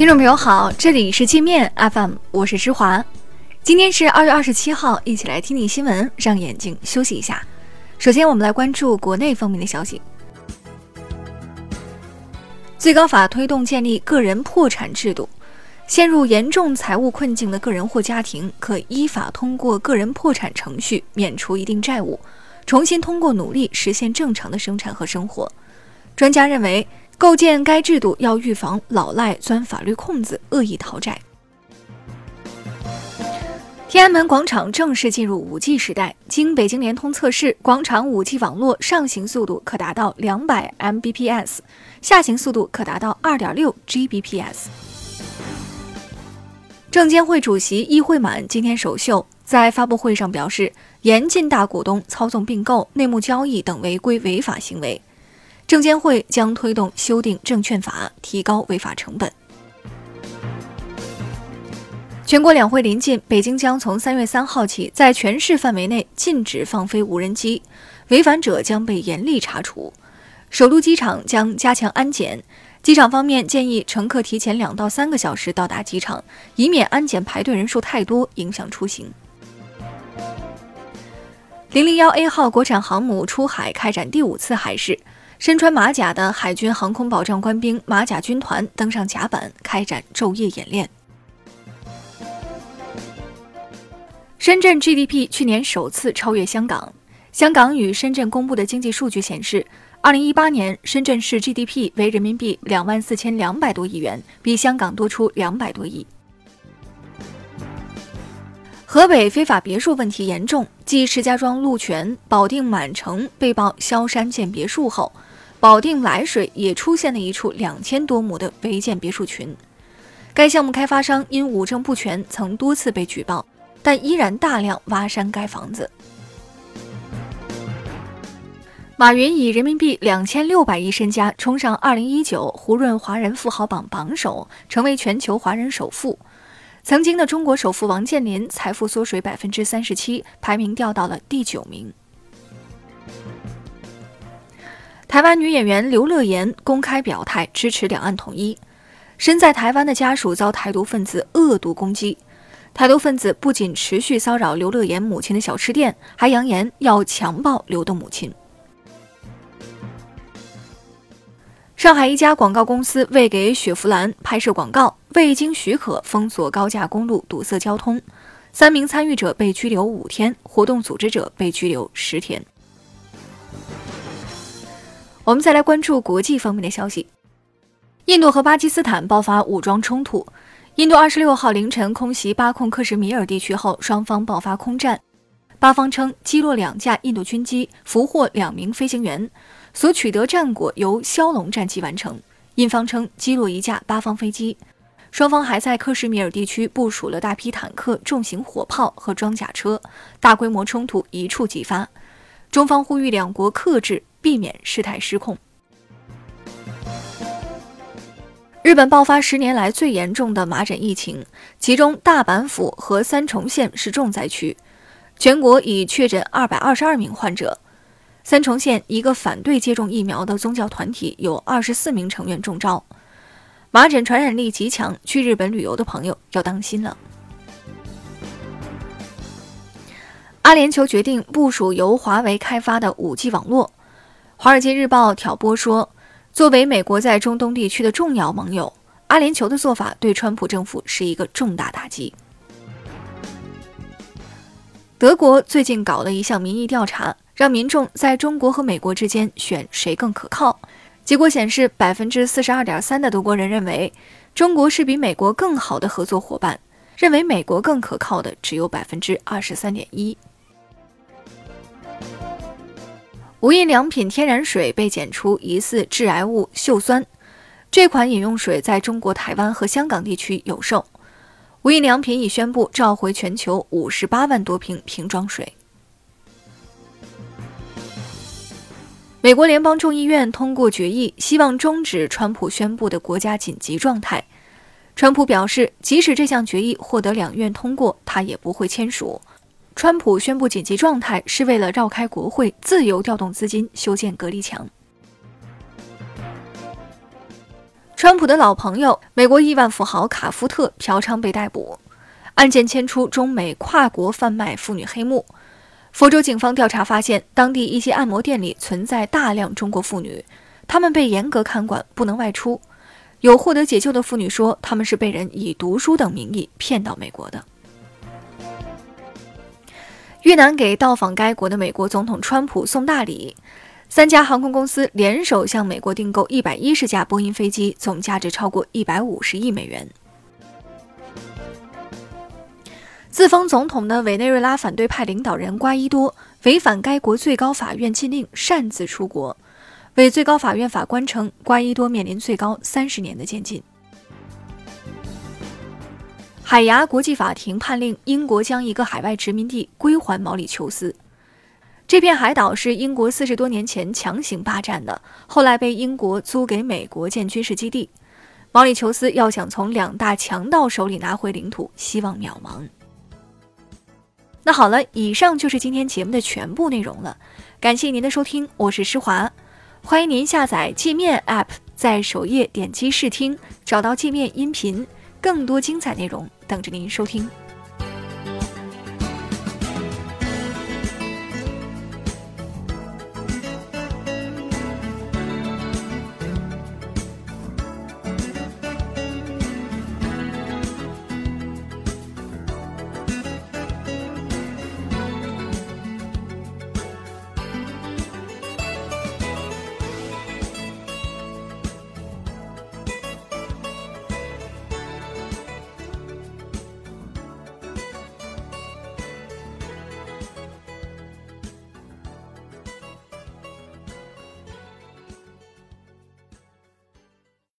听众朋友好，这里是界面 FM，我是芝华。今天是二月二十七号，一起来听听新闻，让眼睛休息一下。首先，我们来关注国内方面的消息。最高法推动建立个人破产制度，陷入严重财务困境的个人或家庭可依法通过个人破产程序免除一定债务，重新通过努力实现正常的生产和生活。专家认为，构建该制度要预防老赖钻法律空子、恶意逃债。天安门广场正式进入 5G 时代。经北京联通测试，广场 5G 网络上行速度可达到200 Mbps，下行速度可达到2.6 Gbps。证监会主席易会满今天首秀，在发布会上表示，严禁大股东操纵并购、内幕交易等违规违法行为。证监会将推动修订证券法，提高违法成本。全国两会临近，北京将从三月三号起在全市范围内禁止放飞无人机，违反者将被严厉查处。首都机场将加强安检，机场方面建议乘客提前两到三个小时到达机场，以免安检排队人数太多影响出行。零零幺 A 号国产航母出海开展第五次海试，身穿马甲的海军航空保障官兵马甲军团登上甲板，开展昼夜演练。深圳 GDP 去年首次超越香港。香港与深圳公布的经济数据显示，二零一八年深圳市 GDP 为人民币两万四千两百多亿元，比香港多出两百多亿。河北非法别墅问题严重，继石家庄鹿泉、保定满城被曝萧山建别墅后，保定涞水也出现了一处两千多亩的违建别墅群。该项目开发商因五证不全，曾多次被举报。但依然大量挖山盖房子。马云以人民币两千六百亿身家冲上二零一九胡润华人富豪榜榜首，成为全球华人首富。曾经的中国首富王健林财富缩水百分之三十七，排名掉到了第九名。台湾女演员刘乐言公开表态支持两岸统一。身在台湾的家属遭台独分子恶毒攻击。台独分子不仅持续骚扰刘乐言母亲的小吃店，还扬言要强暴刘的母亲。上海一家广告公司为给雪佛兰拍摄广告，未经许可封锁高架公路，堵塞交通，三名参与者被拘留五天，活动组织者被拘留十天。我们再来关注国际方面的消息，印度和巴基斯坦爆发武装冲突。印度二十六号凌晨空袭巴控克什米尔地区后，双方爆发空战。巴方称击落两架印度军机，俘获两名飞行员，所取得战果由枭龙战机完成。印方称击落一架巴方飞机。双方还在克什米尔地区部署了大批坦克、重型火炮和装甲车，大规模冲突一触即发。中方呼吁两国克制，避免事态失控。日本爆发十年来最严重的麻疹疫情，其中大阪府和三重县是重灾区，全国已确诊二百二十二名患者。三重县一个反对接种疫苗的宗教团体有二十四名成员中招，麻疹传染力极强，去日本旅游的朋友要当心了。阿联酋决定部署由华为开发的 5G 网络，《华尔街日报》挑拨说。作为美国在中东地区的重要盟友，阿联酋的做法对川普政府是一个重大打击。德国最近搞了一项民意调查，让民众在中国和美国之间选谁更可靠。结果显示，百分之四十二点三的德国人认为中国是比美国更好的合作伙伴，认为美国更可靠的只有百分之二十三点一。无印良品天然水被检出疑似致癌物溴酸，这款饮用水在中国台湾和香港地区有售。无印良品已宣布召回全球五十八万多瓶瓶装水。美国联邦众议院通过决议，希望终止川普宣布的国家紧急状态。川普表示，即使这项决议获得两院通过，他也不会签署。川普宣布紧急状态是为了绕开国会，自由调动资金修建隔离墙。川普的老朋友美国亿万富豪卡夫特嫖娼被逮捕，案件牵出中美跨国贩卖妇女黑幕。佛州警方调查发现，当地一些按摩店里存在大量中国妇女，她们被严格看管，不能外出。有获得解救的妇女说，她们是被人以读书等名义骗到美国的。越南给到访该国的美国总统川普送大礼，三家航空公司联手向美国订购一百一十架波音飞机，总价值超过一百五十亿美元。自封总统的委内瑞拉反对派领导人瓜伊多违反该国最高法院禁令，擅自出国。委最高法院法官称，瓜伊多面临最高三十年的监禁。海牙国际法庭判令英国将一个海外殖民地归还毛里求斯。这片海岛是英国四十多年前强行霸占的，后来被英国租给美国建军事基地。毛里求斯要想从两大强盗手里拿回领土，希望渺茫。那好了，以上就是今天节目的全部内容了。感谢您的收听，我是施华，欢迎您下载界面 App，在首页点击试听，找到界面音频，更多精彩内容等着您收听。